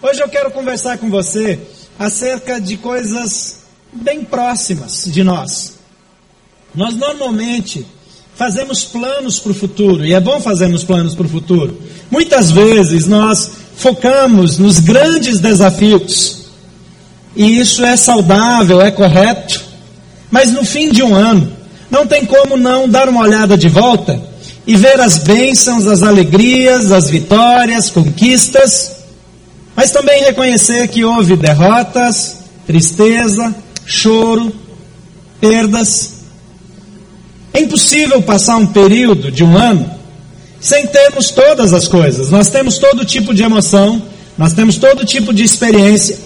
Hoje eu quero conversar com você acerca de coisas bem próximas de nós. Nós normalmente fazemos planos para o futuro, e é bom fazermos planos para o futuro. Muitas vezes nós focamos nos grandes desafios, e isso é saudável, é correto, mas no fim de um ano, não tem como não dar uma olhada de volta e ver as bênçãos, as alegrias, as vitórias, conquistas mas também reconhecer que houve derrotas, tristeza, choro, perdas. É impossível passar um período de um ano sem termos todas as coisas. Nós temos todo tipo de emoção, nós temos todo tipo de experiência.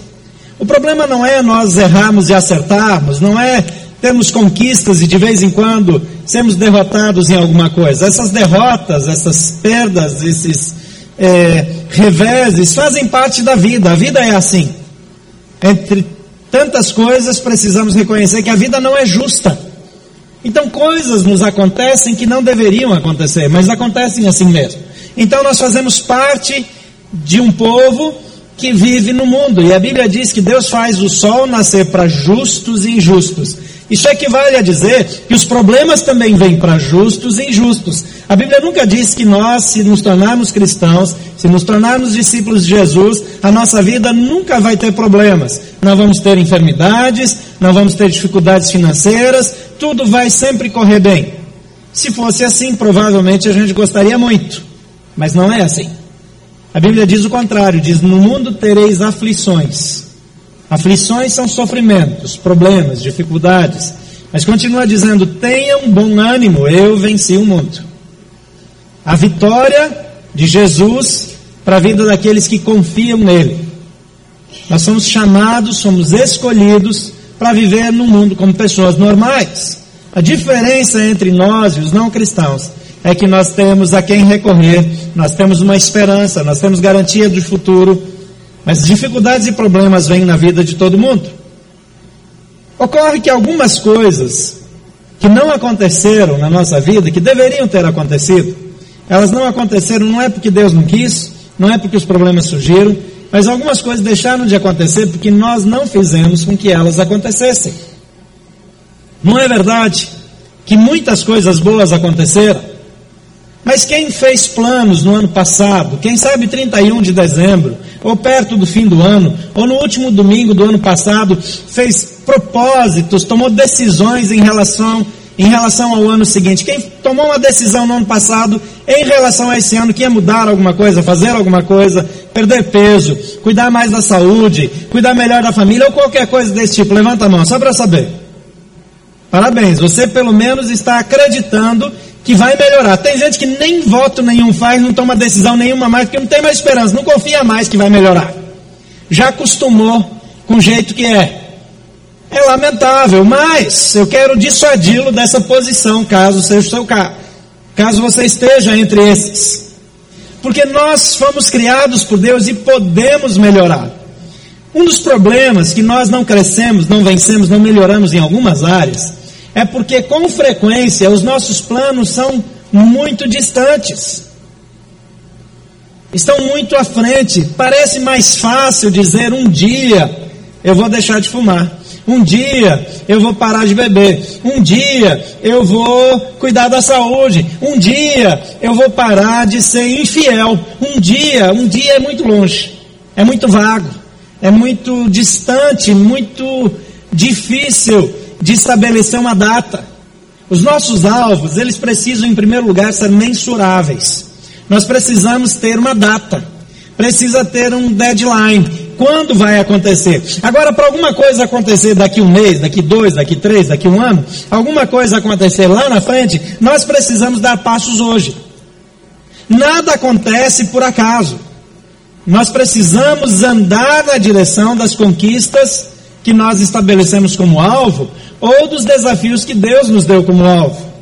O problema não é nós errarmos e acertarmos, não é termos conquistas e de vez em quando sermos derrotados em alguma coisa. Essas derrotas, essas perdas, esses é, reveses fazem parte da vida. A vida é assim. Entre tantas coisas, precisamos reconhecer que a vida não é justa. Então, coisas nos acontecem que não deveriam acontecer, mas acontecem assim mesmo. Então, nós fazemos parte de um povo que vive no mundo. E a Bíblia diz que Deus faz o sol nascer para justos e injustos. Isso equivale a dizer que os problemas também vêm para justos e injustos. A Bíblia nunca diz que nós, se nos tornarmos cristãos, se nos tornarmos discípulos de Jesus, a nossa vida nunca vai ter problemas. Não vamos ter enfermidades, não vamos ter dificuldades financeiras, tudo vai sempre correr bem. Se fosse assim, provavelmente a gente gostaria muito, mas não é assim. A Bíblia diz o contrário, diz: "No mundo tereis aflições". Aflições são sofrimentos, problemas, dificuldades. Mas continua dizendo: tenham bom ânimo, eu venci o mundo. A vitória de Jesus para a vida daqueles que confiam nele. Nós somos chamados, somos escolhidos para viver no mundo como pessoas normais. A diferença entre nós e os não cristãos é que nós temos a quem recorrer, nós temos uma esperança, nós temos garantia do futuro mas dificuldades e problemas vêm na vida de todo mundo. Ocorre que algumas coisas que não aconteceram na nossa vida, que deveriam ter acontecido, elas não aconteceram não é porque Deus não quis, não é porque os problemas surgiram, mas algumas coisas deixaram de acontecer porque nós não fizemos com que elas acontecessem. Não é verdade que muitas coisas boas aconteceram? Mas quem fez planos no ano passado, quem sabe 31 de dezembro, ou perto do fim do ano, ou no último domingo do ano passado, fez propósitos, tomou decisões em relação, em relação ao ano seguinte. Quem tomou uma decisão no ano passado em relação a esse ano que ia mudar alguma coisa, fazer alguma coisa, perder peso, cuidar mais da saúde, cuidar melhor da família, ou qualquer coisa desse tipo, levanta a mão, só para saber. Parabéns, você pelo menos está acreditando que vai melhorar. Tem gente que nem voto nenhum faz, não toma decisão nenhuma mais, porque não tem mais esperança, não confia mais que vai melhorar. Já acostumou com o jeito que é. É lamentável, mas eu quero dissuadi-lo dessa posição, caso seja o seu caso. Caso você esteja entre esses. Porque nós fomos criados por Deus e podemos melhorar. Um dos problemas que nós não crescemos, não vencemos, não melhoramos em algumas áreas, é porque com frequência os nossos planos são muito distantes. Estão muito à frente. Parece mais fácil dizer um dia eu vou deixar de fumar. Um dia eu vou parar de beber. Um dia eu vou cuidar da saúde. Um dia eu vou parar de ser infiel. Um dia, um dia é muito longe. É muito vago. É muito distante, muito difícil de estabelecer uma data. Os nossos alvos, eles precisam, em primeiro lugar, ser mensuráveis. Nós precisamos ter uma data. Precisa ter um deadline. Quando vai acontecer? Agora, para alguma coisa acontecer daqui um mês, daqui dois, daqui três, daqui um ano, alguma coisa acontecer lá na frente, nós precisamos dar passos hoje. Nada acontece por acaso. Nós precisamos andar na direção das conquistas que nós estabelecemos como alvo, ou dos desafios que Deus nos deu como alvo.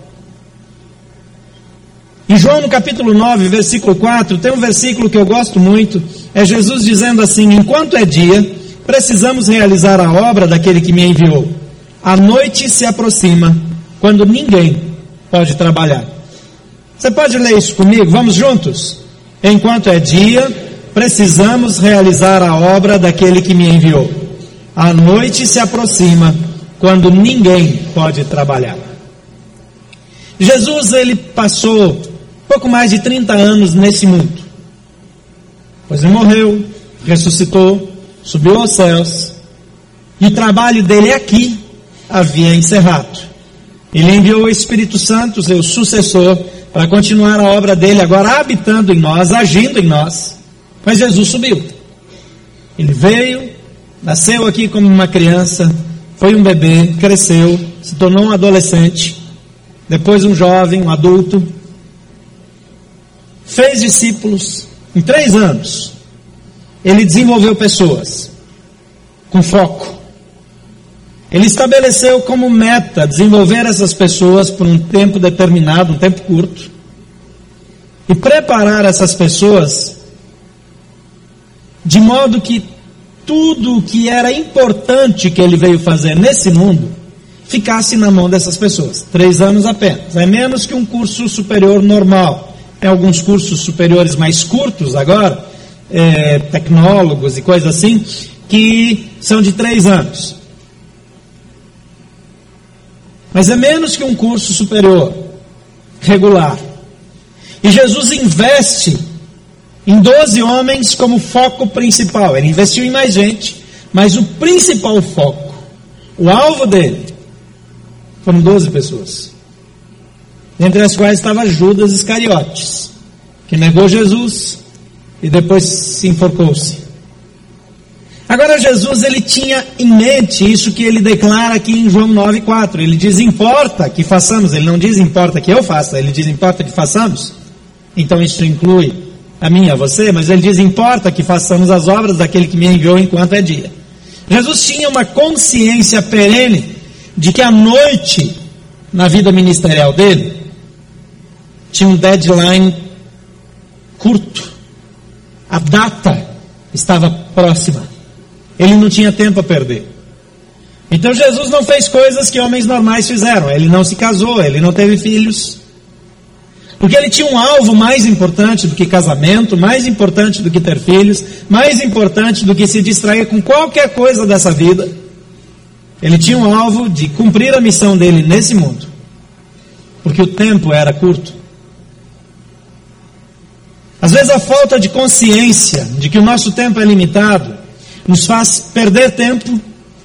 Em João no capítulo 9, versículo 4, tem um versículo que eu gosto muito, é Jesus dizendo assim: Enquanto é dia, precisamos realizar a obra daquele que me enviou. A noite se aproxima, quando ninguém pode trabalhar. Você pode ler isso comigo? Vamos juntos? Enquanto é dia, precisamos realizar a obra daquele que me enviou. A noite se aproxima quando ninguém pode trabalhar. Jesus ele passou pouco mais de 30 anos nesse mundo. Pois ele morreu, ressuscitou, subiu aos céus, e o trabalho dele aqui havia encerrado. Ele enviou o Espírito Santo, seu sucessor, para continuar a obra dele, agora habitando em nós, agindo em nós. Mas Jesus subiu. Ele veio, nasceu aqui como uma criança, foi um bebê, cresceu, se tornou um adolescente, depois um jovem, um adulto, fez discípulos em três anos. Ele desenvolveu pessoas com foco. Ele estabeleceu como meta desenvolver essas pessoas por um tempo determinado, um tempo curto, e preparar essas pessoas de modo que tudo o que era importante que ele veio fazer nesse mundo ficasse na mão dessas pessoas. Três anos apenas. É menos que um curso superior normal. Tem alguns cursos superiores mais curtos agora, é, tecnólogos e coisas assim, que são de três anos. Mas é menos que um curso superior regular. E Jesus investe em 12 homens como foco principal. Ele investiu em mais gente, mas o principal foco, o alvo dele, foram 12 pessoas. Entre as quais estava Judas Iscariotes, que negou Jesus e depois se enforcou-se. Agora Jesus ele tinha em mente isso que ele declara aqui em João 9:4. Ele diz importa que façamos, ele não diz importa que eu faça, ele diz importa que façamos. Então isso inclui a mim, a você, mas ele diz importa que façamos as obras daquele que me enviou enquanto é dia. Jesus tinha uma consciência perene de que a noite na vida ministerial dele tinha um deadline curto. A data estava próxima. Ele não tinha tempo a perder. Então Jesus não fez coisas que homens normais fizeram. Ele não se casou, ele não teve filhos. Porque ele tinha um alvo mais importante do que casamento, mais importante do que ter filhos, mais importante do que se distrair com qualquer coisa dessa vida. Ele tinha um alvo de cumprir a missão dele nesse mundo. Porque o tempo era curto. Às vezes a falta de consciência de que o nosso tempo é limitado nos faz perder tempo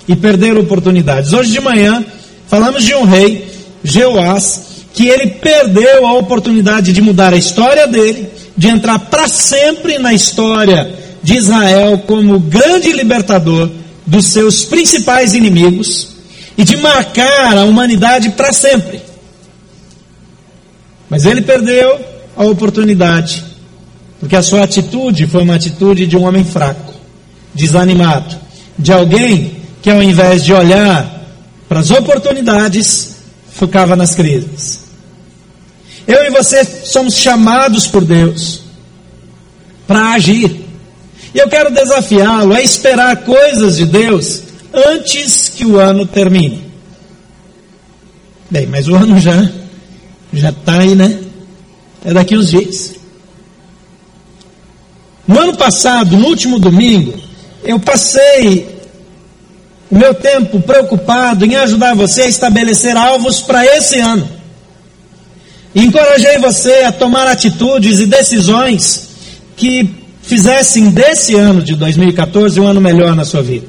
e perder oportunidades. Hoje de manhã falamos de um rei, Jeoás, que ele perdeu a oportunidade de mudar a história dele, de entrar para sempre na história de Israel como grande libertador dos seus principais inimigos e de marcar a humanidade para sempre. Mas ele perdeu a oportunidade, porque a sua atitude foi uma atitude de um homem fraco desanimado, de alguém que ao invés de olhar para as oportunidades, focava nas crises. Eu e você somos chamados por Deus para agir. E eu quero desafiá-lo a esperar coisas de Deus antes que o ano termine. Bem, mas o ano já já está aí, né? É daqui uns dias. No ano passado, no último domingo, eu passei o meu tempo preocupado em ajudar você a estabelecer alvos para esse ano. Encorajei você a tomar atitudes e decisões que fizessem desse ano de 2014 um ano melhor na sua vida.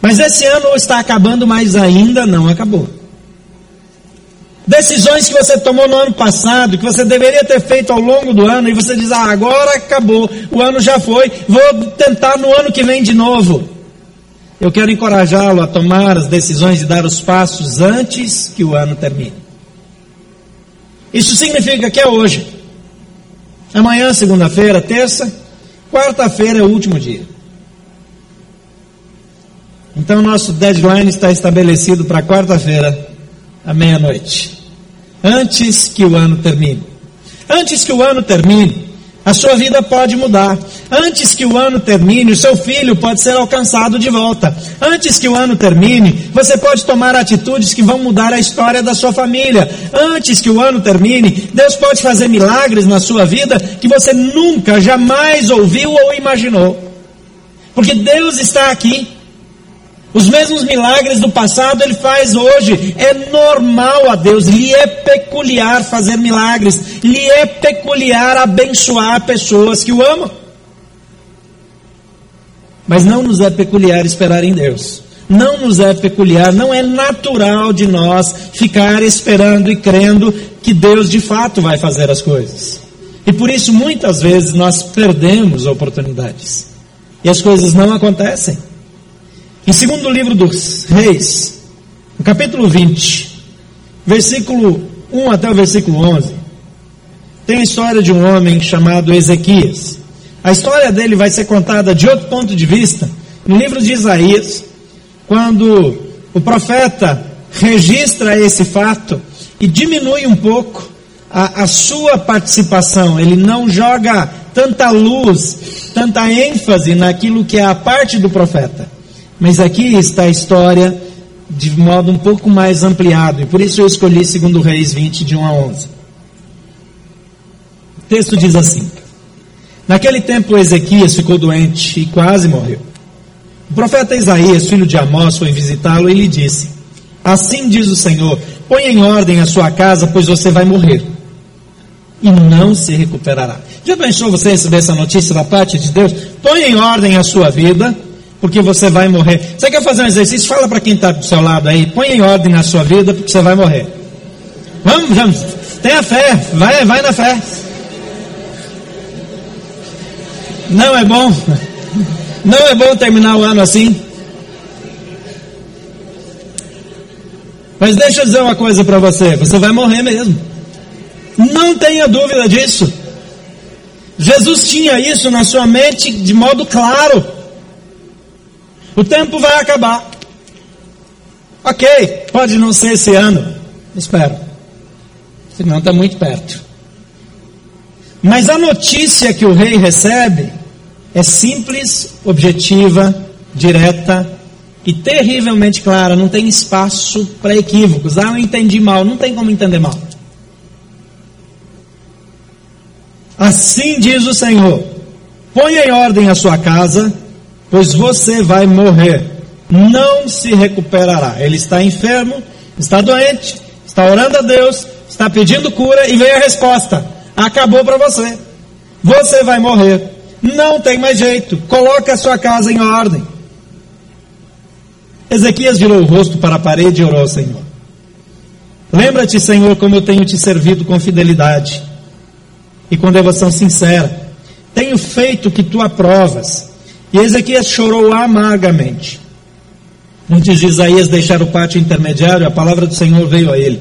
Mas esse ano está acabando, mas ainda não acabou. Decisões que você tomou no ano passado, que você deveria ter feito ao longo do ano, e você diz: ah, agora acabou, o ano já foi, vou tentar no ano que vem de novo. Eu quero encorajá-lo a tomar as decisões e dar os passos antes que o ano termine. Isso significa que é hoje. Amanhã, segunda-feira, terça, quarta-feira é o último dia. Então, nosso deadline está estabelecido para quarta-feira, à meia-noite antes que o ano termine. Antes que o ano termine, A sua vida pode mudar. Antes que o ano termine, o seu filho pode ser alcançado de volta. Antes que o ano termine, você pode tomar atitudes que vão mudar a história da sua família. Antes que o ano termine, Deus pode fazer milagres na sua vida que você nunca, jamais ouviu ou imaginou. Porque Deus está aqui. Os mesmos milagres do passado ele faz hoje. É normal a Deus, lhe é peculiar fazer milagres, lhe é peculiar abençoar pessoas que o amam. Mas não nos é peculiar esperar em Deus. Não nos é peculiar, não é natural de nós ficar esperando e crendo que Deus de fato vai fazer as coisas. E por isso muitas vezes nós perdemos oportunidades. E as coisas não acontecem. Em segundo livro dos Reis, no capítulo 20, versículo 1 até o versículo 11, tem a história de um homem chamado Ezequias. A história dele vai ser contada de outro ponto de vista no livro de Isaías, quando o profeta registra esse fato e diminui um pouco a, a sua participação. Ele não joga tanta luz, tanta ênfase naquilo que é a parte do profeta. Mas aqui está a história de modo um pouco mais ampliado, e por isso eu escolhi segundo Reis 20, de 1 a 11. O texto diz assim: Naquele tempo Ezequias ficou doente e quase morreu. O profeta Isaías, filho de Amós, foi visitá-lo e lhe disse: Assim diz o Senhor: Põe em ordem a sua casa, pois você vai morrer e não se recuperará. Já pensou você receber essa notícia da parte de Deus? Põe em ordem a sua vida porque você vai morrer. Você quer fazer um exercício? Fala para quem está do seu lado aí, põe em ordem na sua vida, porque você vai morrer. Vamos, vamos. Tenha fé, vai, vai na fé. Não é bom, não é bom terminar o ano assim. Mas deixa eu dizer uma coisa para você: você vai morrer mesmo. Não tenha dúvida disso. Jesus tinha isso na sua mente de modo claro. O tempo vai acabar. Ok, pode não ser esse ano. Espero. Senão está muito perto. Mas a notícia que o rei recebe é simples, objetiva, direta e terrivelmente clara. Não tem espaço para equívocos. Ah, eu entendi mal. Não tem como entender mal. Assim diz o Senhor: ponha em ordem a sua casa pois você vai morrer, não se recuperará. Ele está enfermo, está doente, está orando a Deus, está pedindo cura e veio a resposta: acabou para você. Você vai morrer, não tem mais jeito. Coloque a sua casa em ordem. Ezequias virou o rosto para a parede e orou ao Senhor. Lembra-te, Senhor, como eu tenho te servido com fidelidade e com devoção sincera. Tenho feito o que tu aprovas e Ezequias chorou amargamente. Antes de Isaías deixar o pátio intermediário, a palavra do Senhor veio a ele.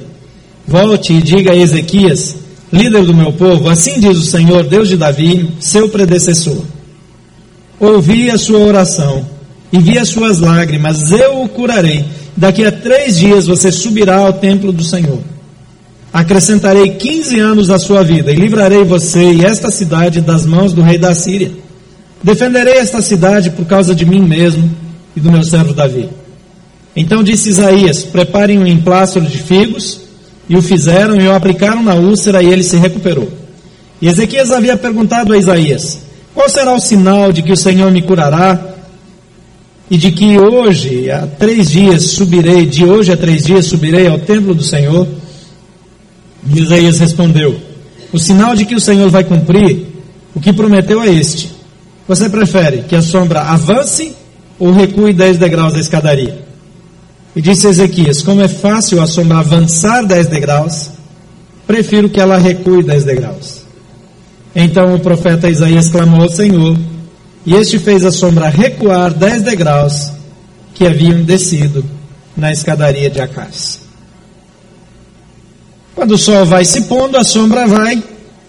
Volte e diga a Ezequias, líder do meu povo, assim diz o Senhor, Deus de Davi, seu predecessor. Ouvi a sua oração e vi as suas lágrimas, eu o curarei. Daqui a três dias você subirá ao templo do Senhor. Acrescentarei quinze anos à sua vida e livrarei você e esta cidade das mãos do rei da Síria. Defenderei esta cidade por causa de mim mesmo e do meu servo Davi. Então disse Isaías: Preparem um emplastro de figos. E o fizeram e o aplicaram na úlcera e ele se recuperou. E Ezequias havia perguntado a Isaías: Qual será o sinal de que o Senhor me curará? E de que hoje, há três dias, subirei, de hoje a três dias, subirei ao templo do Senhor? E Isaías respondeu: O sinal de que o Senhor vai cumprir o que prometeu é este você prefere que a sombra avance ou recue 10 degraus da escadaria? E disse Ezequias: Como é fácil a sombra avançar 10 degraus, prefiro que ela recue 10 degraus. Então o profeta Isaías clamou ao Senhor, e este fez a sombra recuar 10 degraus que haviam descido na escadaria de Acás. Quando o sol vai se pondo, a sombra vai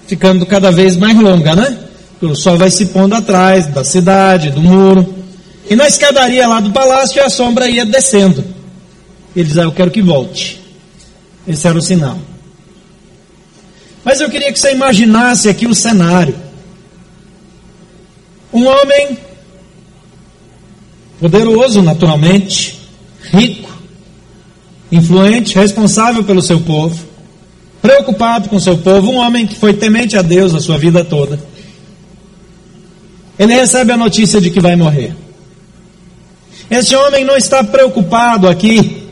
ficando cada vez mais longa, né? O sol vai se pondo atrás da cidade, do muro. E na escadaria lá do palácio a sombra ia descendo. Ele diz: ah, Eu quero que volte. Esse era o sinal. Mas eu queria que você imaginasse aqui o cenário. Um homem poderoso, naturalmente, rico, influente, responsável pelo seu povo, preocupado com seu povo, um homem que foi temente a Deus a sua vida toda. Ele recebe a notícia de que vai morrer. Este homem não está preocupado aqui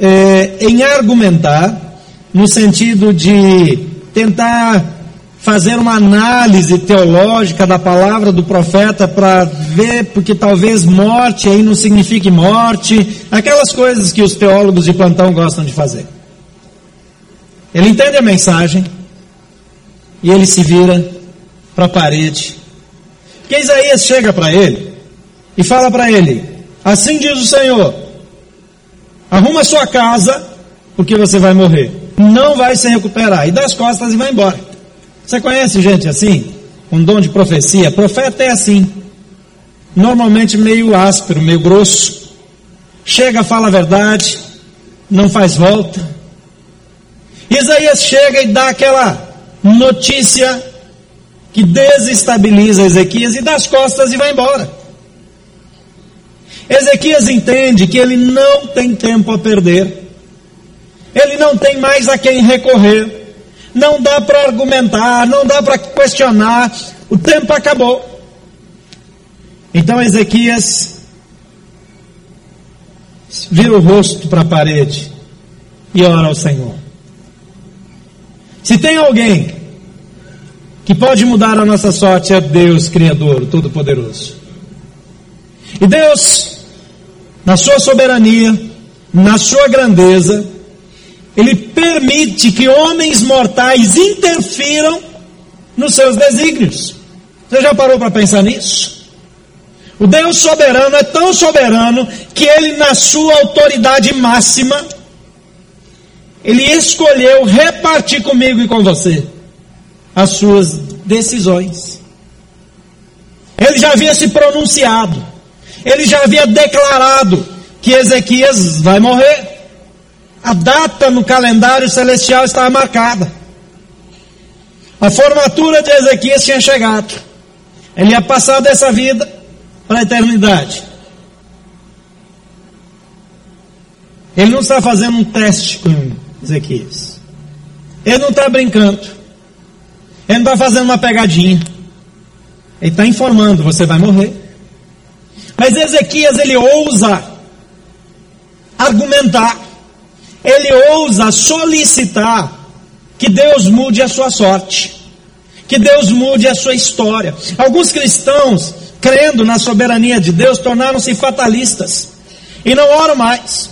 é, em argumentar, no sentido de tentar fazer uma análise teológica da palavra do profeta para ver, porque talvez morte aí não signifique morte, aquelas coisas que os teólogos de plantão gostam de fazer. Ele entende a mensagem e ele se vira para a parede. Que Isaías chega para ele e fala para ele: Assim diz o Senhor, arruma sua casa, porque você vai morrer. Não vai se recuperar. E dá as costas e vai embora. Você conhece gente assim? Com dom de profecia? Profeta é assim. Normalmente meio áspero, meio grosso. Chega, fala a verdade, não faz volta. Isaías chega e dá aquela notícia que desestabiliza Ezequias e dá as costas e vai embora. Ezequias entende que ele não tem tempo a perder. Ele não tem mais a quem recorrer. Não dá para argumentar, não dá para questionar. O tempo acabou. Então Ezequias vira o rosto para a parede e ora ao Senhor. Se tem alguém que pode mudar a nossa sorte, é Deus, Criador, Todo-Poderoso. E Deus, na sua soberania, na sua grandeza, Ele permite que homens mortais interfiram nos seus desígnios. Você já parou para pensar nisso? O Deus soberano é tão soberano que Ele, na sua autoridade máxima, Ele escolheu repartir comigo e com você as suas decisões. Ele já havia se pronunciado, ele já havia declarado que Ezequias vai morrer. A data no calendário celestial estava marcada. A formatura de Ezequias tinha chegado. Ele ia passar dessa vida para a eternidade. Ele não está fazendo um teste com Ezequias. Ele não está brincando. Ele não está fazendo uma pegadinha. Ele está informando: você vai morrer. Mas Ezequias ele ousa argumentar, ele ousa solicitar que Deus mude a sua sorte, que Deus mude a sua história. Alguns cristãos, crendo na soberania de Deus, tornaram-se fatalistas e não oram mais,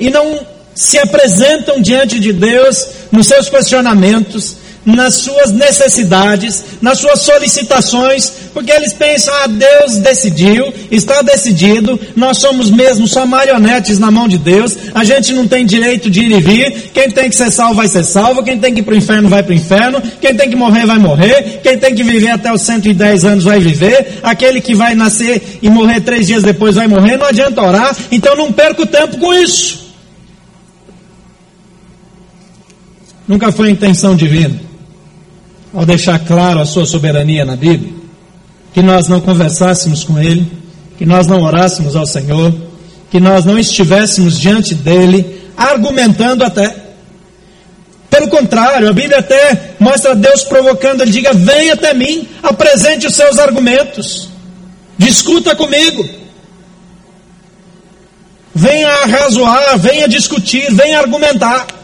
e não se apresentam diante de Deus nos seus questionamentos, nas suas necessidades, nas suas solicitações, porque eles pensam, ah, Deus decidiu, está decidido, nós somos mesmo só marionetes na mão de Deus, a gente não tem direito de ir e vir, quem tem que ser salvo vai ser salvo, quem tem que ir para o inferno vai para o inferno, quem tem que morrer vai morrer, quem tem que viver até os 110 anos vai viver, aquele que vai nascer e morrer três dias depois vai morrer, não adianta orar, então não perca o tempo com isso. Nunca foi intenção divina ao deixar claro a sua soberania na Bíblia, que nós não conversássemos com Ele, que nós não orássemos ao Senhor, que nós não estivéssemos diante dele, argumentando até. Pelo contrário, a Bíblia até mostra Deus provocando, ele diga: Venha até mim, apresente os seus argumentos, discuta comigo. Venha arrazoar, venha discutir, venha argumentar.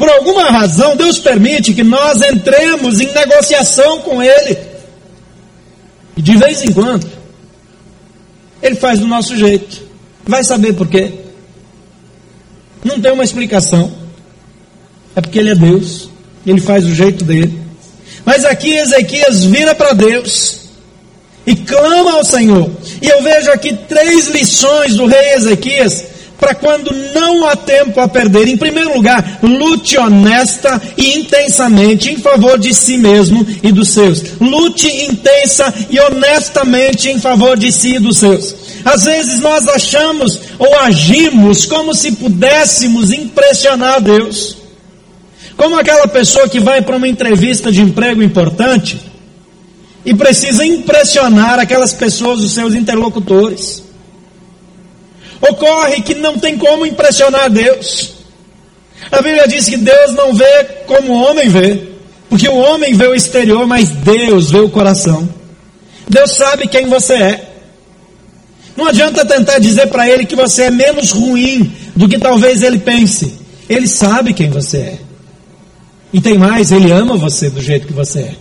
Por alguma razão, Deus permite que nós entremos em negociação com Ele. E de vez em quando, Ele faz do nosso jeito. Vai saber por quê? Não tem uma explicação. É porque Ele é Deus. Ele faz do jeito dele. Mas aqui Ezequias vira para Deus e clama ao Senhor. E eu vejo aqui três lições do rei Ezequias para quando não há tempo a perder. Em primeiro lugar, lute honesta e intensamente em favor de si mesmo e dos seus. Lute intensa e honestamente em favor de si e dos seus. Às vezes nós achamos ou agimos como se pudéssemos impressionar Deus. Como aquela pessoa que vai para uma entrevista de emprego importante e precisa impressionar aquelas pessoas, os seus interlocutores. Ocorre que não tem como impressionar Deus. A Bíblia diz que Deus não vê como o homem vê, porque o homem vê o exterior, mas Deus vê o coração. Deus sabe quem você é. Não adianta tentar dizer para ele que você é menos ruim do que talvez ele pense. Ele sabe quem você é. E tem mais, ele ama você do jeito que você é.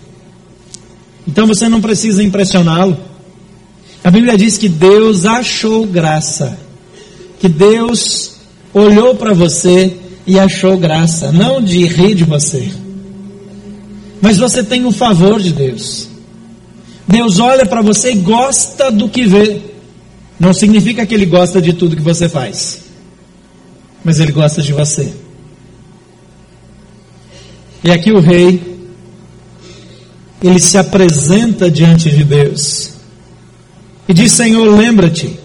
Então você não precisa impressioná-lo. A Bíblia diz que Deus achou graça. Que Deus olhou para você e achou graça. Não de rir de você. Mas você tem o favor de Deus. Deus olha para você e gosta do que vê. Não significa que ele gosta de tudo que você faz, mas ele gosta de você. E aqui o rei, ele se apresenta diante de Deus e diz: Senhor, lembra-te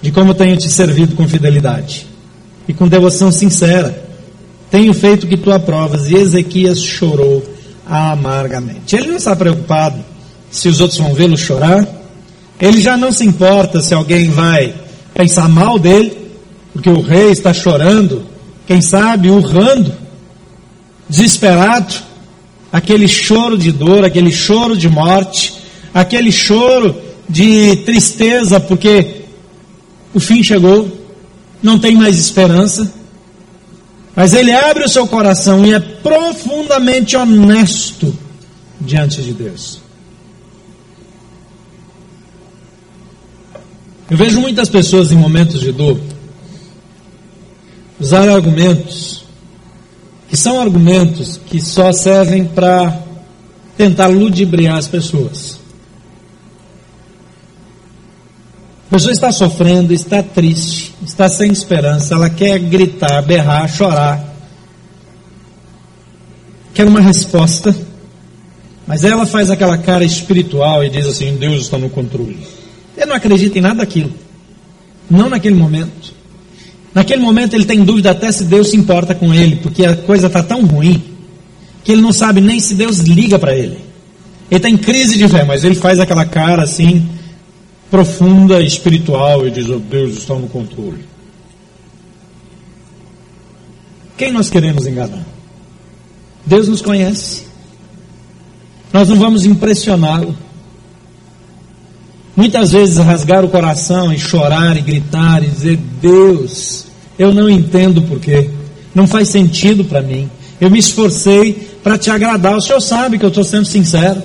de como tenho te servido com fidelidade e com devoção sincera. Tenho feito que tu aprovas. E Ezequias chorou amargamente. Ele não está preocupado se os outros vão vê-lo chorar ele já não se importa se alguém vai pensar mal dele, porque o rei está chorando, quem sabe urrando, desesperado, aquele choro de dor, aquele choro de morte, aquele choro de tristeza, porque o fim chegou, não tem mais esperança. Mas ele abre o seu coração e é profundamente honesto diante de Deus. Eu vejo muitas pessoas em momentos de dor usar argumentos que são argumentos que só servem para tentar ludibriar as pessoas. A pessoa está sofrendo, está triste, está sem esperança, ela quer gritar, berrar, chorar, quer uma resposta, mas ela faz aquela cara espiritual e diz assim: Deus está no controle. Ele não acredita em nada daquilo. Não naquele momento. Naquele momento ele tem dúvida até se Deus se importa com ele, porque a coisa está tão ruim que ele não sabe nem se Deus liga para ele. Ele está em crise de fé, mas ele faz aquela cara assim, profunda, espiritual, e diz: oh, Deus está no controle. Quem nós queremos enganar? Deus nos conhece. Nós não vamos impressioná-lo. Muitas vezes rasgar o coração e chorar e gritar e dizer: Deus, eu não entendo porquê, não faz sentido para mim. Eu me esforcei para te agradar, o Senhor sabe que eu estou sendo sincero.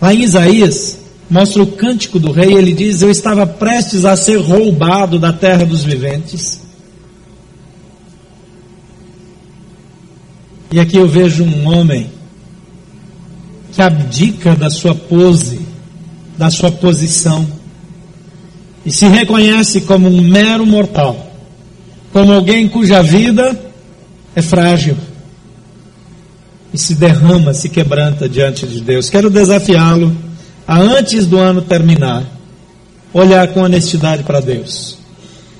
Lá em Isaías, mostra o cântico do rei, ele diz: Eu estava prestes a ser roubado da terra dos viventes. E aqui eu vejo um homem que abdica da sua pose, da sua posição, e se reconhece como um mero mortal, como alguém cuja vida é frágil, e se derrama, se quebranta diante de Deus. Quero desafiá-lo a, antes do ano terminar, olhar com honestidade para Deus,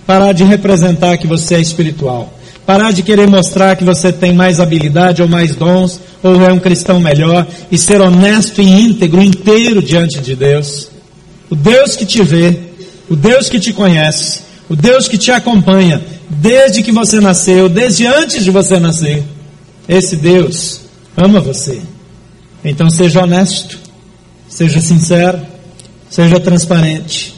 parar de representar que você é espiritual Parar de querer mostrar que você tem mais habilidade ou mais dons, ou é um cristão melhor, e ser honesto e íntegro, inteiro diante de Deus. O Deus que te vê, o Deus que te conhece, o Deus que te acompanha, desde que você nasceu, desde antes de você nascer. Esse Deus ama você. Então seja honesto, seja sincero, seja transparente.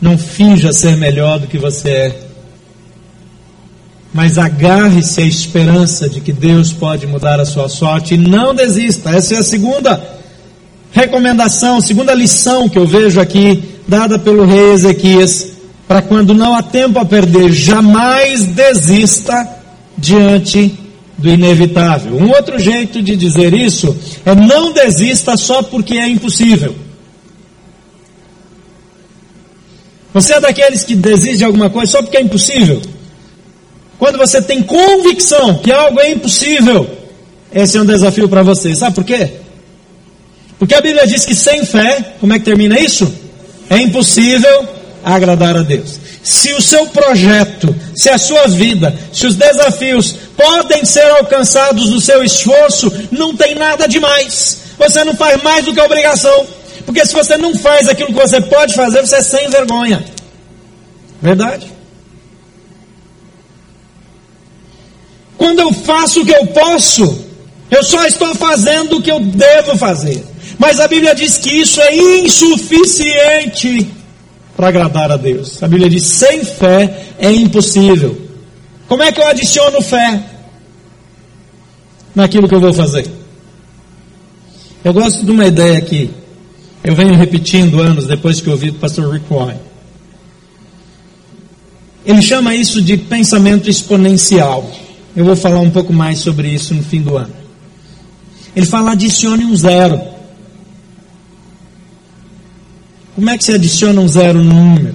Não finja ser melhor do que você é mas agarre-se à esperança de que Deus pode mudar a sua sorte e não desista. Essa é a segunda recomendação, segunda lição que eu vejo aqui, dada pelo rei Ezequias, para quando não há tempo a perder, jamais desista diante do inevitável. Um outro jeito de dizer isso é não desista só porque é impossível. Você é daqueles que desiste de alguma coisa só porque é impossível? Quando você tem convicção que algo é impossível, esse é um desafio para você. Sabe por quê? Porque a Bíblia diz que sem fé, como é que termina isso? É impossível agradar a Deus. Se o seu projeto, se a sua vida, se os desafios podem ser alcançados no seu esforço, não tem nada demais. Você não faz mais do que obrigação. Porque se você não faz aquilo que você pode fazer, você é sem vergonha. Verdade? Quando eu faço o que eu posso, eu só estou fazendo o que eu devo fazer. Mas a Bíblia diz que isso é insuficiente para agradar a Deus. A Bíblia diz: sem fé é impossível. Como é que eu adiciono fé naquilo que eu vou fazer? Eu gosto de uma ideia aqui eu venho repetindo anos depois que eu ouvi do pastor Rick Warren. Ele chama isso de pensamento exponencial. Eu vou falar um pouco mais sobre isso no fim do ano. Ele fala adicione um zero. Como é que se adiciona um zero no número?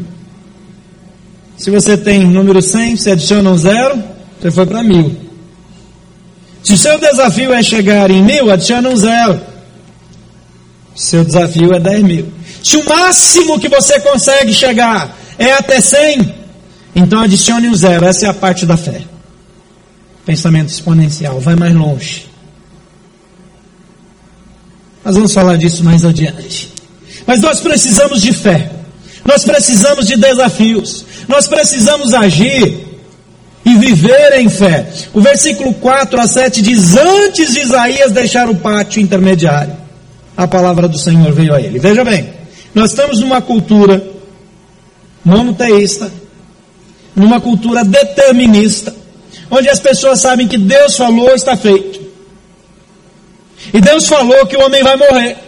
Se você tem número 100, você adiciona um zero, você foi para mil. Se o seu desafio é chegar em mil, adiciona um zero. Seu desafio é 10 mil. Se o máximo que você consegue chegar é até 100, então adicione um zero. Essa é a parte da fé. Pensamento exponencial, vai mais longe. Nós vamos falar disso mais adiante. Mas nós precisamos de fé. Nós precisamos de desafios. Nós precisamos agir e viver em fé. O versículo 4 a 7 diz: Antes de Isaías deixar o pátio intermediário, a palavra do Senhor veio a ele. Veja bem, nós estamos numa cultura monoteísta, numa cultura determinista, onde as pessoas sabem que Deus falou, está feito. E Deus falou que o homem vai morrer.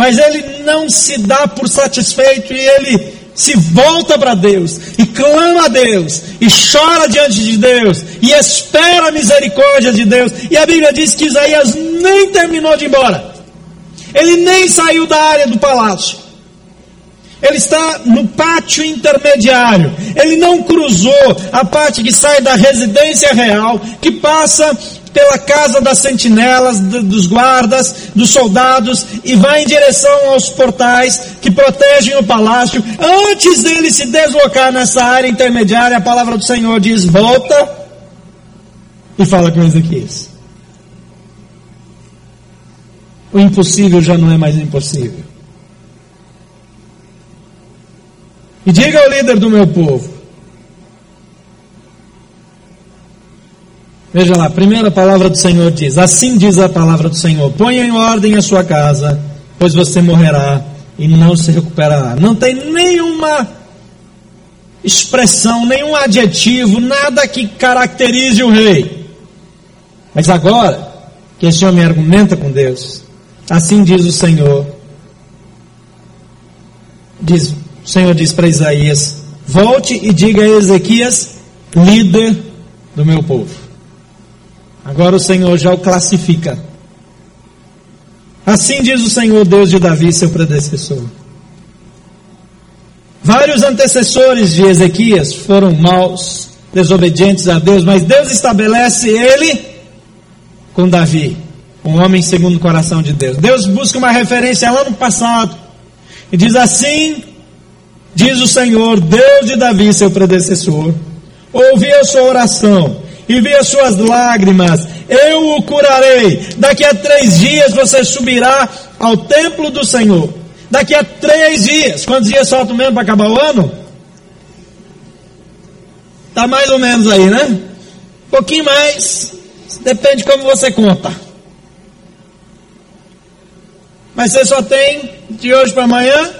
Mas ele não se dá por satisfeito e ele se volta para Deus e clama a Deus e chora diante de Deus e espera a misericórdia de Deus. E a Bíblia diz que Isaías nem terminou de ir embora. Ele nem saiu da área do palácio. Ele está no pátio intermediário. Ele não cruzou a parte que sai da residência real, que passa pela casa das sentinelas, dos guardas, dos soldados e vai em direção aos portais que protegem o palácio. Antes dele se deslocar nessa área intermediária, a palavra do Senhor diz: volta e fala com Ezequias. O impossível já não é mais impossível. E diga ao líder do meu povo: Veja lá, a primeira palavra do Senhor diz: Assim diz a palavra do Senhor: Ponha em ordem a sua casa, pois você morrerá e não se recuperará. Não tem nenhuma expressão, nenhum adjetivo, nada que caracterize o rei. Mas agora que esse homem argumenta com Deus, assim diz o Senhor. Diz, o Senhor diz para Isaías: Volte e diga a Ezequias, líder do meu povo. Agora o Senhor já o classifica. Assim diz o Senhor Deus de Davi, seu predecessor. Vários antecessores de Ezequias foram maus, desobedientes a Deus, mas Deus estabelece ele com Davi, um homem segundo o coração de Deus. Deus busca uma referência lá no passado e diz assim: diz o Senhor, Deus de Davi, seu predecessor, ouvi a sua oração e vi as suas lágrimas, eu o curarei. Daqui a três dias você subirá ao templo do Senhor. Daqui a três dias, quantos dias faltam mesmo para acabar o ano? Tá mais ou menos aí, né? Um pouquinho mais, depende de como você conta. Mas você só tem de hoje para amanhã,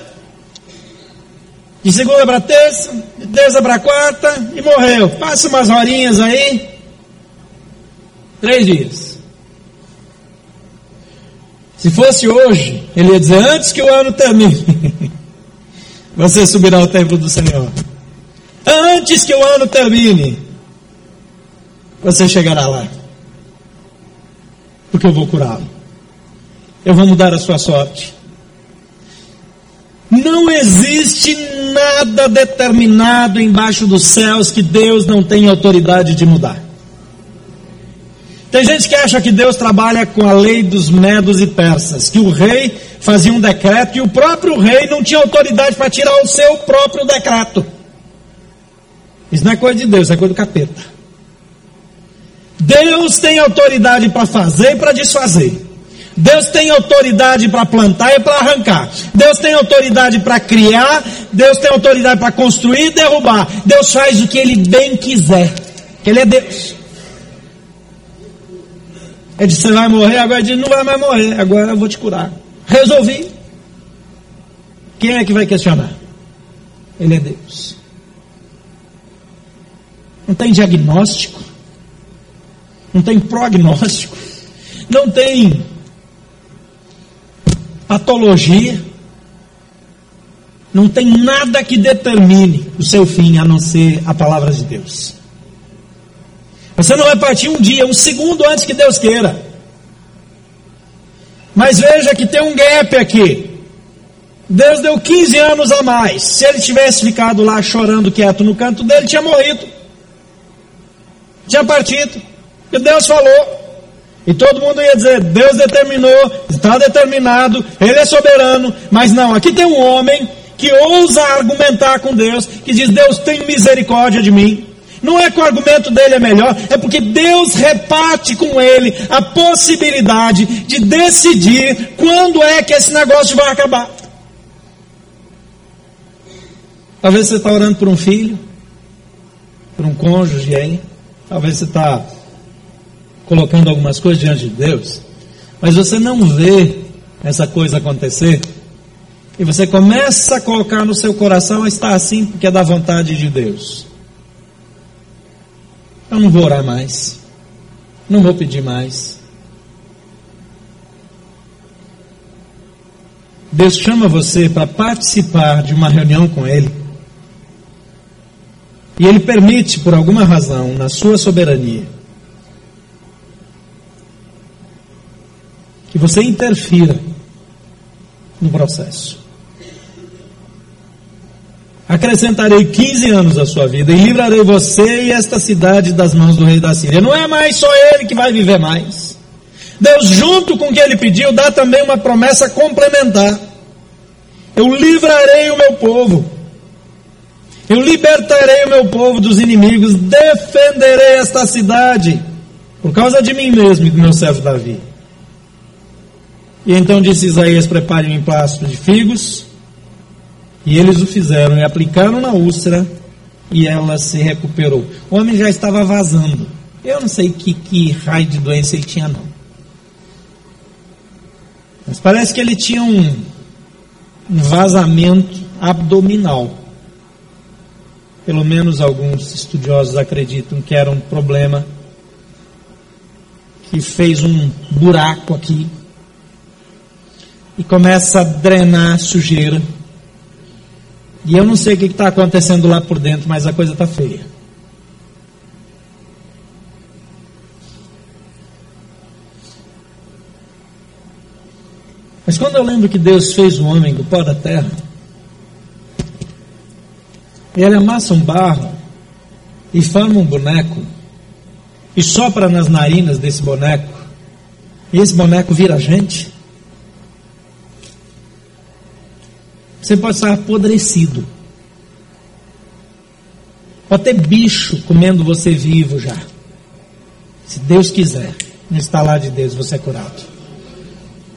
de segunda para terça, de terça para quarta e morreu. Passa umas horinhas aí, Três dias. Se fosse hoje, ele ia dizer: antes que o ano termine, você subirá ao templo do Senhor. Antes que o ano termine, você chegará lá. Porque eu vou curá-lo. Eu vou mudar a sua sorte. Não existe nada determinado embaixo dos céus que Deus não tenha autoridade de mudar. Tem gente que acha que Deus trabalha com a lei dos medos e persas, que o rei fazia um decreto e o próprio rei não tinha autoridade para tirar o seu próprio decreto. Isso não é coisa de Deus, é coisa do capeta. Deus tem autoridade para fazer e para desfazer. Deus tem autoridade para plantar e para arrancar. Deus tem autoridade para criar. Deus tem autoridade para construir e derrubar. Deus faz o que Ele bem quiser. Ele é Deus. Ele disse, você vai morrer, agora ele diz, não vai mais morrer, agora eu vou te curar. Resolvi. Quem é que vai questionar? Ele é Deus. Não tem diagnóstico, não tem prognóstico, não tem patologia, não tem nada que determine o seu fim a não ser a palavra de Deus. Você não vai partir um dia, um segundo antes que Deus queira. Mas veja que tem um gap aqui. Deus deu 15 anos a mais. Se ele tivesse ficado lá chorando quieto no canto dele, tinha morrido. Tinha partido. E Deus falou. E todo mundo ia dizer: Deus determinou, está determinado, Ele é soberano. Mas não, aqui tem um homem que ousa argumentar com Deus, que diz: Deus tem misericórdia de mim. Não é que o argumento dele é melhor, é porque Deus reparte com ele a possibilidade de decidir quando é que esse negócio vai acabar. Talvez você está orando por um filho, por um cônjuge aí, talvez você está colocando algumas coisas diante de Deus, mas você não vê essa coisa acontecer, e você começa a colocar no seu coração, está assim porque é da vontade de Deus. Eu não vou orar mais. Não vou pedir mais. Deus chama você para participar de uma reunião com Ele. E Ele permite, por alguma razão, na sua soberania, que você interfira no processo acrescentarei 15 anos à sua vida e livrarei você e esta cidade das mãos do rei da Síria. Não é mais só ele que vai viver mais. Deus, junto com o que ele pediu, dá também uma promessa complementar. Eu livrarei o meu povo. Eu libertarei o meu povo dos inimigos, defenderei esta cidade, por causa de mim mesmo e do meu servo Davi. E então disse Isaías: prepare um emplastro de figos, e eles o fizeram e aplicaram na úlcera e ela se recuperou. O homem já estava vazando. Eu não sei que, que raio de doença ele tinha, não. Mas parece que ele tinha um, um vazamento abdominal. Pelo menos alguns estudiosos acreditam que era um problema que fez um buraco aqui e começa a drenar sujeira e eu não sei o que está acontecendo lá por dentro, mas a coisa está feia. Mas quando eu lembro que Deus fez o homem do pó da terra, ele amassa um barro e forma um boneco e sopra nas narinas desse boneco, e esse boneco vira gente. Você pode estar apodrecido. Pode ter bicho comendo você vivo já. Se Deus quiser, no instalar de Deus, você é curado.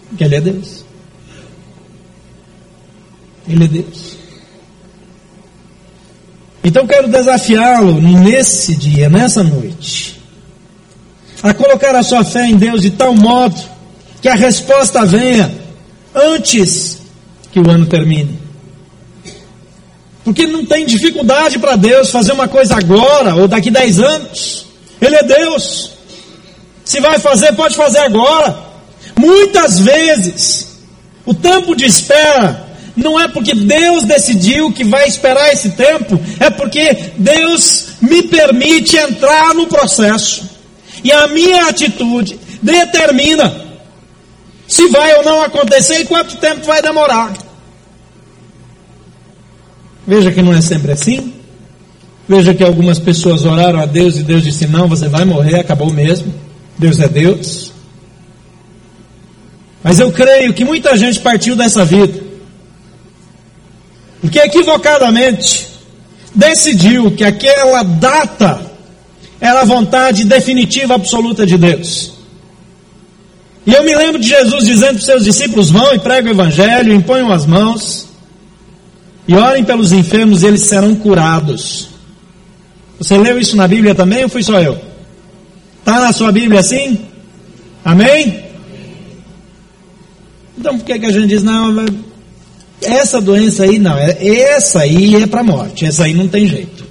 Porque Ele é Deus. Ele é Deus. Então quero desafiá-lo nesse dia, nessa noite, a colocar a sua fé em Deus de tal modo que a resposta venha antes que o ano termine. Porque não tem dificuldade para Deus fazer uma coisa agora ou daqui dez anos. Ele é Deus. Se vai fazer, pode fazer agora. Muitas vezes, o tempo de espera não é porque Deus decidiu que vai esperar esse tempo, é porque Deus me permite entrar no processo. E a minha atitude determina se vai ou não acontecer e quanto tempo vai demorar. Veja que não é sempre assim. Veja que algumas pessoas oraram a Deus e Deus disse: Não, você vai morrer, acabou mesmo. Deus é Deus. Mas eu creio que muita gente partiu dessa vida. Porque equivocadamente decidiu que aquela data era a vontade definitiva absoluta de Deus. E eu me lembro de Jesus dizendo para os seus discípulos: vão e pregam o evangelho, imponham as mãos e orem pelos enfermos e eles serão curados. Você leu isso na Bíblia também ou fui só eu? Está na sua Bíblia assim? Amém? Então por que, que a gente diz, não, essa doença aí não, é, essa aí é para morte, essa aí não tem jeito.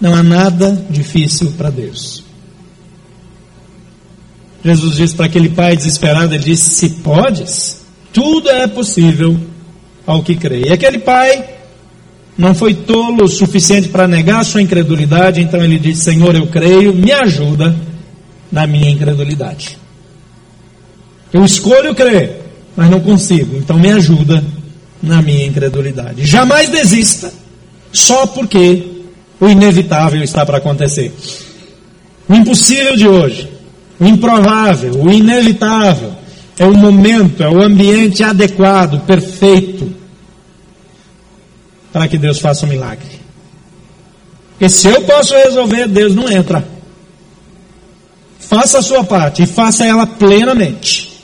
Não há nada difícil para Deus. Jesus disse para aquele pai desesperado, ele disse, se podes, tudo é possível ao que crê. E aquele pai não foi tolo o suficiente para negar sua incredulidade, então ele disse: Senhor, eu creio, me ajuda na minha incredulidade. Eu escolho crer, mas não consigo, então me ajuda na minha incredulidade. Jamais desista, só porque o inevitável está para acontecer. O impossível de hoje, o improvável, o inevitável, é o momento, é o ambiente adequado, perfeito para que Deus faça um milagre. Porque se eu posso resolver, Deus não entra. Faça a sua parte e faça ela plenamente.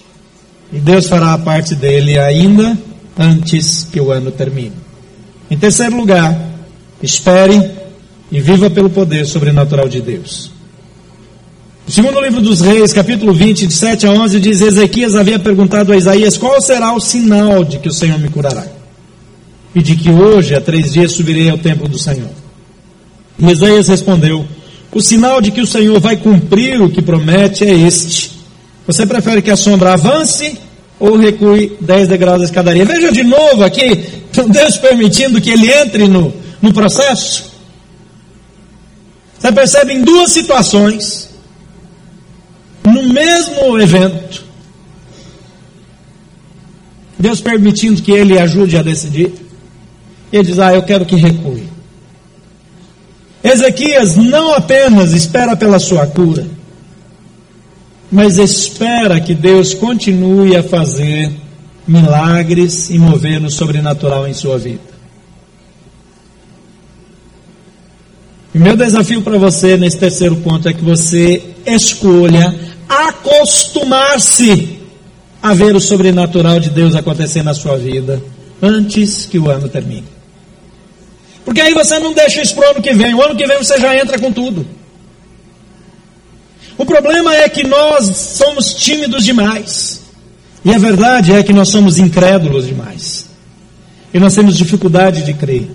E Deus fará a parte dele ainda antes que o ano termine. Em terceiro lugar, espere e viva pelo poder sobrenatural de Deus. O segundo livro dos Reis, capítulo 20, de 7 a 11, diz: Ezequias havia perguntado a Isaías: Qual será o sinal de que o Senhor me curará? e de que hoje, há três dias, subirei ao templo do Senhor. E Isaías respondeu: O sinal de que o Senhor vai cumprir o que promete é este. Você prefere que a sombra avance ou recue dez degraus da escadaria? Veja de novo aqui, Deus permitindo que ele entre no, no processo. Você percebe em duas situações, no mesmo evento, Deus permitindo que ele ajude a decidir. Ele diz: Ah, eu quero que recue. Ezequias não apenas espera pela sua cura, mas espera que Deus continue a fazer milagres e mover no sobrenatural em sua vida. E meu desafio para você nesse terceiro ponto é que você escolha acostumar-se a ver o sobrenatural de Deus acontecer na sua vida antes que o ano termine. Porque aí você não deixa isso para o ano que vem. O ano que vem você já entra com tudo. O problema é que nós somos tímidos demais. E a verdade é que nós somos incrédulos demais. E nós temos dificuldade de crer.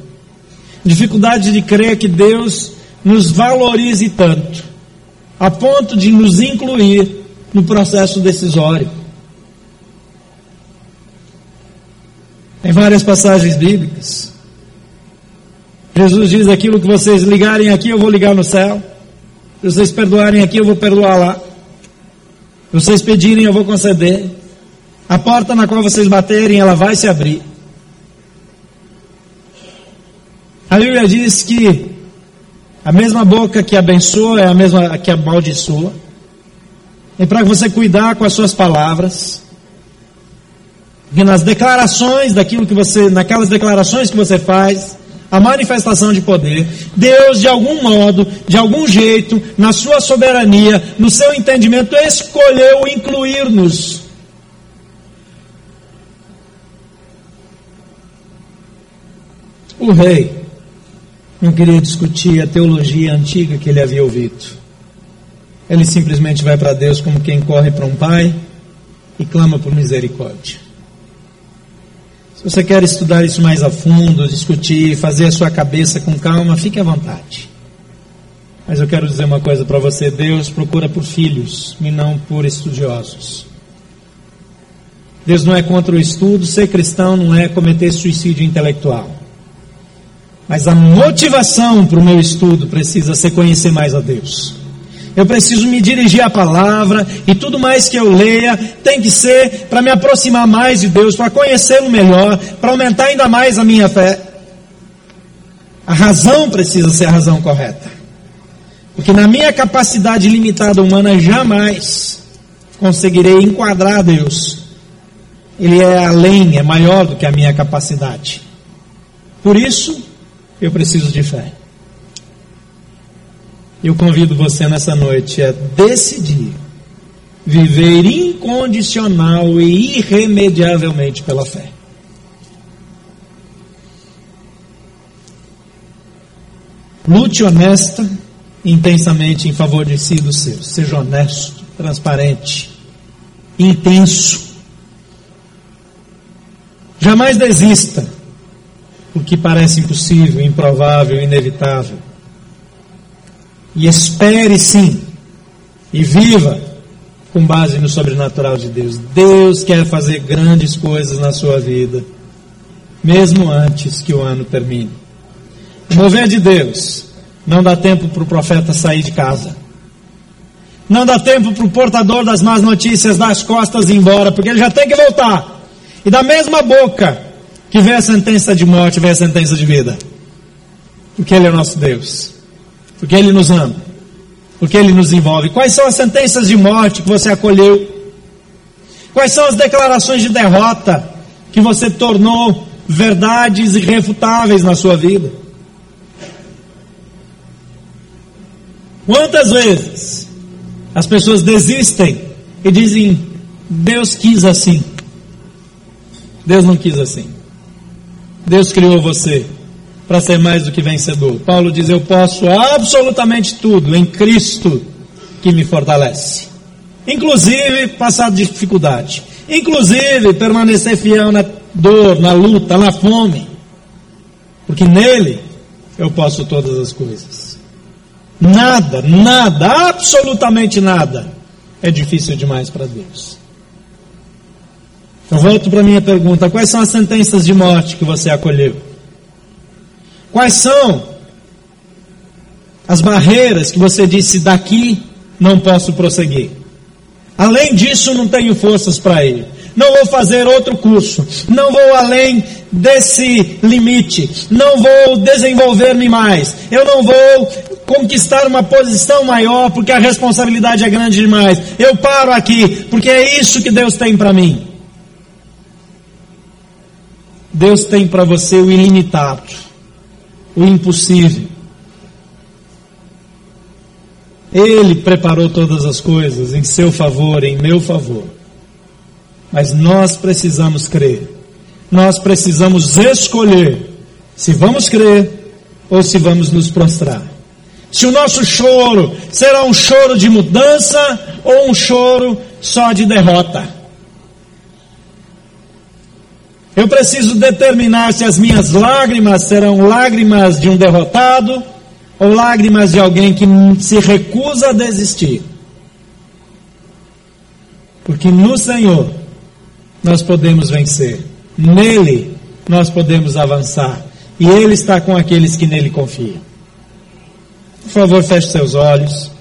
Dificuldade de crer que Deus nos valorize tanto, a ponto de nos incluir no processo decisório. Tem várias passagens bíblicas Jesus diz: aquilo que vocês ligarem aqui, eu vou ligar no céu. Se vocês perdoarem aqui, eu vou perdoar lá. Se vocês pedirem, eu vou conceder. A porta na qual vocês baterem, ela vai se abrir. A Bíblia diz que a mesma boca que abençoa é a mesma que amaldiçoa. E para você cuidar com as suas palavras, e nas declarações daquilo que você, naquelas declarações que você faz, a manifestação de poder, Deus, de algum modo, de algum jeito, na sua soberania, no seu entendimento, escolheu incluir-nos. O rei não queria discutir a teologia antiga que ele havia ouvido. Ele simplesmente vai para Deus como quem corre para um pai e clama por misericórdia. Se você quer estudar isso mais a fundo, discutir, fazer a sua cabeça com calma, fique à vontade. Mas eu quero dizer uma coisa para você: Deus procura por filhos e não por estudiosos. Deus não é contra o estudo, ser cristão não é cometer suicídio intelectual. Mas a motivação para o meu estudo precisa ser conhecer mais a Deus eu preciso me dirigir à palavra e tudo mais que eu leia tem que ser para me aproximar mais de Deus, para conhecê-lo melhor, para aumentar ainda mais a minha fé. A razão precisa ser a razão correta. Porque na minha capacidade limitada humana jamais conseguirei enquadrar Deus. Ele é além, é maior do que a minha capacidade. Por isso, eu preciso de fé. Eu convido você nessa noite a decidir viver incondicional e irremediavelmente pela fé. Lute honesta, intensamente em favor de si e dos seus. Seja honesto, transparente, intenso. Jamais desista, o que parece impossível, improvável, inevitável. E espere sim, e viva com base no sobrenatural de Deus. Deus quer fazer grandes coisas na sua vida, mesmo antes que o ano termine. O mover de Deus não dá tempo para o profeta sair de casa. Não dá tempo para o portador das más notícias dar as costas e ir embora, porque ele já tem que voltar. E da mesma boca que vê a sentença de morte, vê a sentença de vida. Porque Ele é o nosso Deus. Porque Ele nos ama. Porque Ele nos envolve. Quais são as sentenças de morte que você acolheu? Quais são as declarações de derrota que você tornou verdades irrefutáveis na sua vida? Quantas vezes as pessoas desistem e dizem: Deus quis assim. Deus não quis assim. Deus criou você para ser mais do que vencedor. Paulo diz: Eu posso absolutamente tudo em Cristo que me fortalece. Inclusive passar dificuldade. Inclusive permanecer fiel na dor, na luta, na fome. Porque nele eu posso todas as coisas. Nada, nada, absolutamente nada é difícil demais para Deus. Eu volto para minha pergunta: quais são as sentenças de morte que você acolheu? Quais são as barreiras que você disse daqui não posso prosseguir? Além disso, não tenho forças para ir. Não vou fazer outro curso. Não vou além desse limite. Não vou desenvolver-me mais. Eu não vou conquistar uma posição maior porque a responsabilidade é grande demais. Eu paro aqui porque é isso que Deus tem para mim. Deus tem para você o ilimitado, o impossível. Ele preparou todas as coisas em seu favor, em meu favor. Mas nós precisamos crer. Nós precisamos escolher se vamos crer ou se vamos nos prostrar se o nosso choro será um choro de mudança ou um choro só de derrota. Eu preciso determinar se as minhas lágrimas serão lágrimas de um derrotado ou lágrimas de alguém que se recusa a desistir. Porque no Senhor nós podemos vencer, nele nós podemos avançar, e Ele está com aqueles que nele confiam. Por favor, feche seus olhos.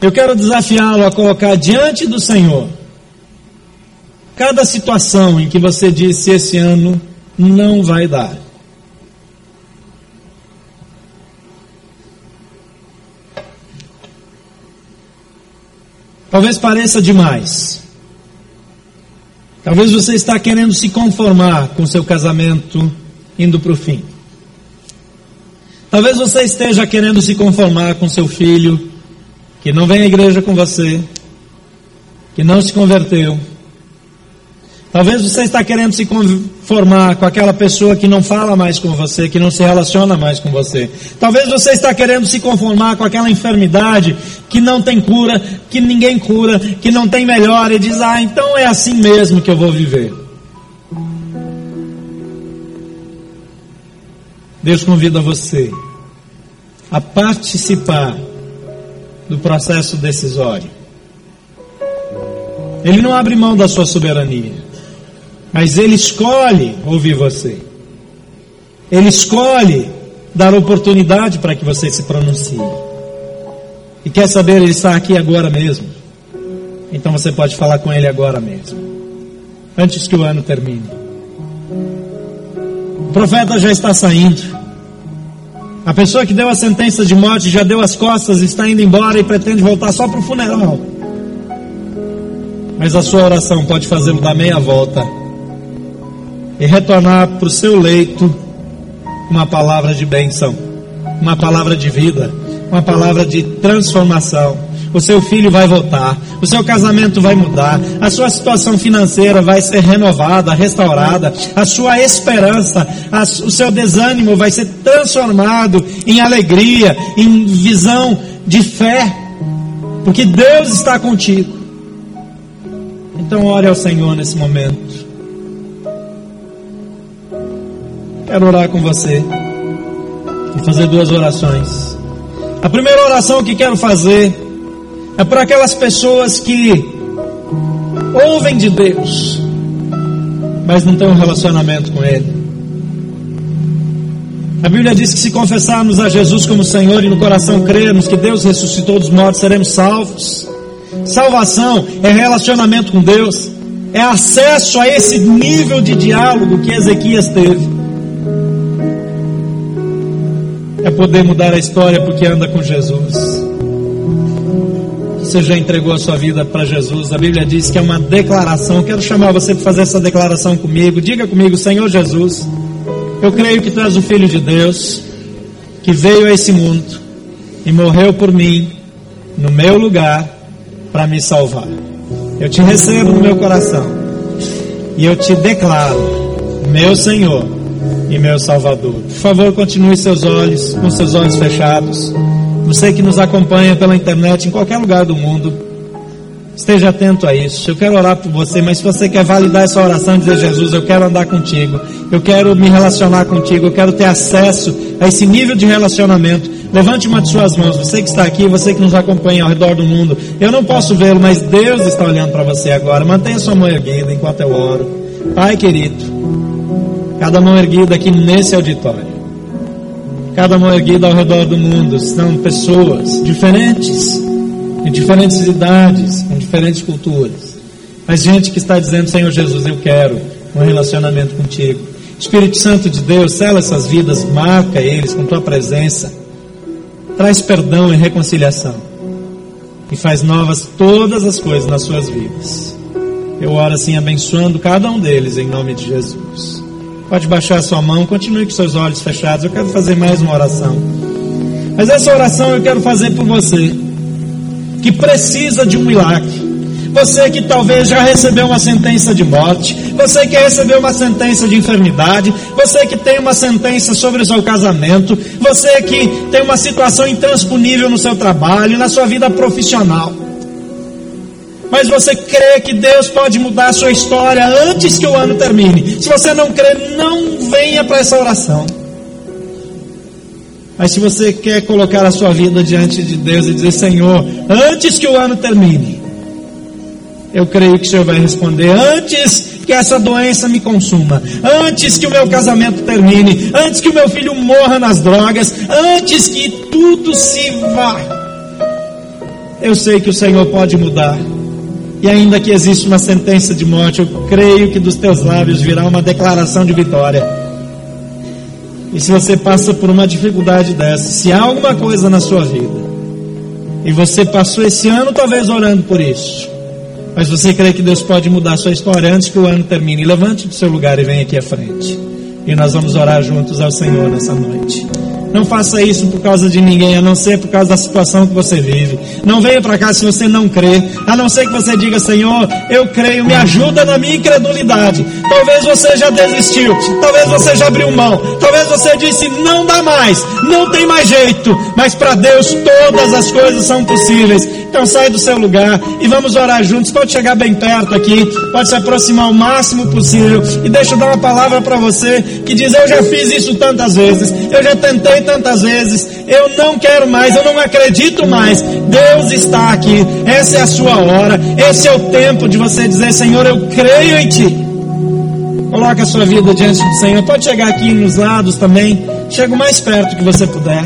Eu quero desafiá-lo a colocar diante do Senhor cada situação em que você disse esse ano não vai dar. Talvez pareça demais. Talvez você está querendo se conformar com seu casamento indo para o fim. Talvez você esteja querendo se conformar com seu filho, que não vem à igreja com você, que não se converteu. Talvez você está querendo se conformar com aquela pessoa que não fala mais com você, que não se relaciona mais com você. Talvez você está querendo se conformar com aquela enfermidade que não tem cura, que ninguém cura, que não tem melhor e diz: "Ah, então é assim mesmo que eu vou viver". Deus convida você a participar do processo decisório. Ele não abre mão da sua soberania, mas ele escolhe ouvir você. Ele escolhe dar oportunidade para que você se pronuncie. E quer saber, ele está aqui agora mesmo. Então você pode falar com ele agora mesmo, antes que o ano termine. O profeta já está saindo. A pessoa que deu a sentença de morte já deu as costas, está indo embora e pretende voltar só para o funeral. Mas a sua oração pode fazê-lo dar meia volta e retornar para o seu leito uma palavra de bênção, uma palavra de vida, uma palavra de transformação. O seu filho vai voltar, o seu casamento vai mudar, a sua situação financeira vai ser renovada, restaurada, a sua esperança, a, o seu desânimo vai ser transformado em alegria, em visão de fé, porque Deus está contigo. Então ore ao Senhor nesse momento. Quero orar com você e fazer duas orações. A primeira oração que quero fazer é para aquelas pessoas que ouvem de Deus, mas não têm um relacionamento com Ele. A Bíblia diz que se confessarmos a Jesus como Senhor e no coração crermos que Deus ressuscitou dos mortos, seremos salvos. Salvação é relacionamento com Deus, é acesso a esse nível de diálogo que Ezequias teve. Poder mudar a história porque anda com Jesus. Você já entregou a sua vida para Jesus. A Bíblia diz que é uma declaração. Quero chamar você para fazer essa declaração comigo. Diga comigo, Senhor Jesus, eu creio que tu és o Filho de Deus, que veio a esse mundo e morreu por mim, no meu lugar, para me salvar. Eu te recebo no meu coração e eu te declaro, meu Senhor e meu Salvador. Por favor, continue seus olhos, com seus olhos fechados. Você que nos acompanha pela internet em qualquer lugar do mundo, esteja atento a isso. Eu quero orar por você, mas se você quer validar essa oração dizer, Jesus, eu quero andar contigo, eu quero me relacionar contigo, eu quero ter acesso a esse nível de relacionamento, levante uma de suas mãos. Você que está aqui, você que nos acompanha ao redor do mundo, eu não posso vê-lo, mas Deus está olhando para você agora. Mantenha sua mão erguida enquanto eu oro. Pai querido, Cada mão erguida aqui nesse auditório. Cada mão erguida ao redor do mundo. São pessoas diferentes, em diferentes idades, com diferentes culturas. Mas gente que está dizendo, Senhor Jesus, eu quero um relacionamento contigo. Espírito Santo de Deus, sela essas vidas, marca eles com tua presença. Traz perdão e reconciliação. E faz novas todas as coisas nas suas vidas. Eu oro assim abençoando cada um deles em nome de Jesus. Pode baixar sua mão, continue com seus olhos fechados. Eu quero fazer mais uma oração. Mas essa oração eu quero fazer por você, que precisa de um milagre. Você que talvez já recebeu uma sentença de morte, você que recebeu uma sentença de enfermidade, você que tem uma sentença sobre o seu casamento, você que tem uma situação intransponível no seu trabalho, na sua vida profissional mas você crê que Deus pode mudar a sua história antes que o ano termine. Se você não crê, não venha para essa oração. Mas se você quer colocar a sua vida diante de Deus e dizer, Senhor, antes que o ano termine, eu creio que o Senhor vai responder, antes que essa doença me consuma, antes que o meu casamento termine, antes que o meu filho morra nas drogas, antes que tudo se vá, eu sei que o Senhor pode mudar. E ainda que exista uma sentença de morte, eu creio que dos teus lábios virá uma declaração de vitória. E se você passa por uma dificuldade dessa, se há alguma coisa na sua vida, e você passou esse ano talvez orando por isso, mas você crê que Deus pode mudar a sua história antes que o ano termine, levante do seu lugar e venha aqui à frente. E nós vamos orar juntos ao Senhor nessa noite. Não faça isso por causa de ninguém, a não ser por causa da situação que você vive. Não venha para cá se você não crê, a não ser que você diga, Senhor, eu creio, me ajuda na minha incredulidade. Talvez você já desistiu, talvez você já abriu mão, talvez você disse, não dá mais, não tem mais jeito, mas para Deus todas as coisas são possíveis. Então sai do seu lugar e vamos orar juntos. Pode chegar bem perto aqui, pode se aproximar o máximo possível. E deixa eu dar uma palavra para você que diz: Eu já fiz isso tantas vezes, eu já tentei tantas vezes, eu não quero mais, eu não acredito mais. Deus está aqui, essa é a sua hora, esse é o tempo de você dizer: Senhor, eu creio em Ti. Coloque a sua vida diante do Senhor. Pode chegar aqui nos lados também. Chega o mais perto que você puder.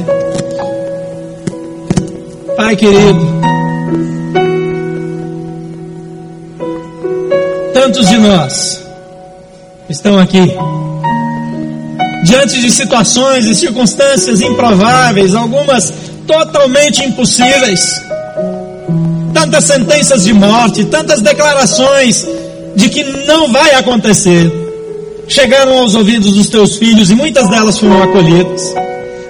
Pai querido, tantos de nós estão aqui diante de situações e circunstâncias improváveis, algumas totalmente impossíveis. Tantas sentenças de morte, tantas declarações de que não vai acontecer, chegaram aos ouvidos dos teus filhos e muitas delas foram acolhidas.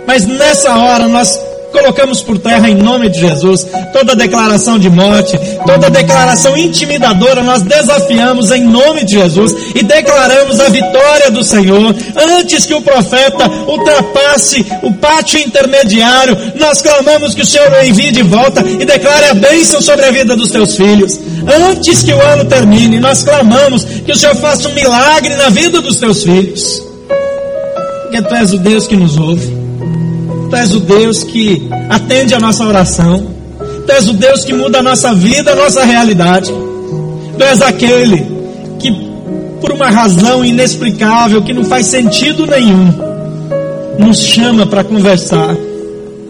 Mas nessa hora nós Colocamos por terra em nome de Jesus toda declaração de morte, toda declaração intimidadora, nós desafiamos em nome de Jesus e declaramos a vitória do Senhor. Antes que o profeta ultrapasse o pátio intermediário, nós clamamos que o Senhor o envie de volta e declare a bênção sobre a vida dos teus filhos. Antes que o ano termine, nós clamamos que o Senhor faça um milagre na vida dos teus filhos. Porque tu és o Deus que nos ouve. Tu és o Deus que atende a nossa oração. Tu és o Deus que muda a nossa vida, a nossa realidade. Tu és aquele que, por uma razão inexplicável, que não faz sentido nenhum, nos chama para conversar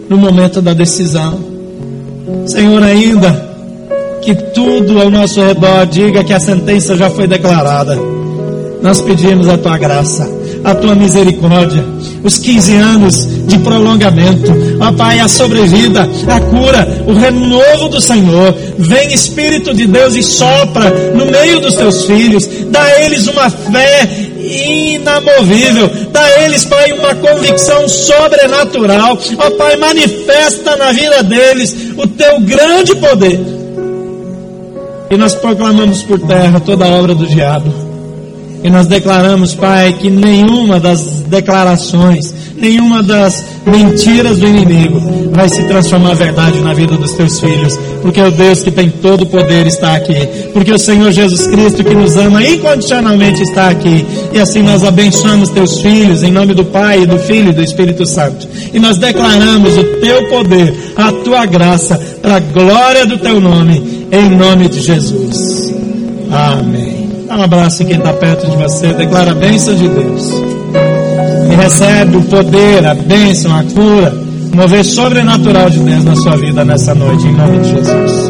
no momento da decisão. Senhor, ainda que tudo ao nosso redor diga que a sentença já foi declarada, nós pedimos a tua graça, a tua misericórdia os 15 anos de prolongamento. Ó Pai, a sobrevida, a cura, o renovo do Senhor. Vem Espírito de Deus e sopra no meio dos teus filhos. Dá a eles uma fé inamovível. Dá a eles, Pai, uma convicção sobrenatural. Ó Pai, manifesta na vida deles o teu grande poder. E nós proclamamos por terra toda a obra do diabo e nós declaramos, Pai, que nenhuma das declarações, nenhuma das mentiras do inimigo vai se transformar verdade na vida dos teus filhos, porque o Deus que tem todo o poder está aqui, porque o Senhor Jesus Cristo que nos ama incondicionalmente está aqui, e assim nós abençoamos teus filhos em nome do Pai, do Filho e do Espírito Santo, e nós declaramos o teu poder, a tua graça, para a glória do teu nome, em nome de Jesus. Amém. Dá um abraço em quem está perto de você. Declara a bênção de Deus. E recebe o poder, a bênção, a cura, mover sobrenatural de Deus na sua vida nessa noite, em nome de Jesus.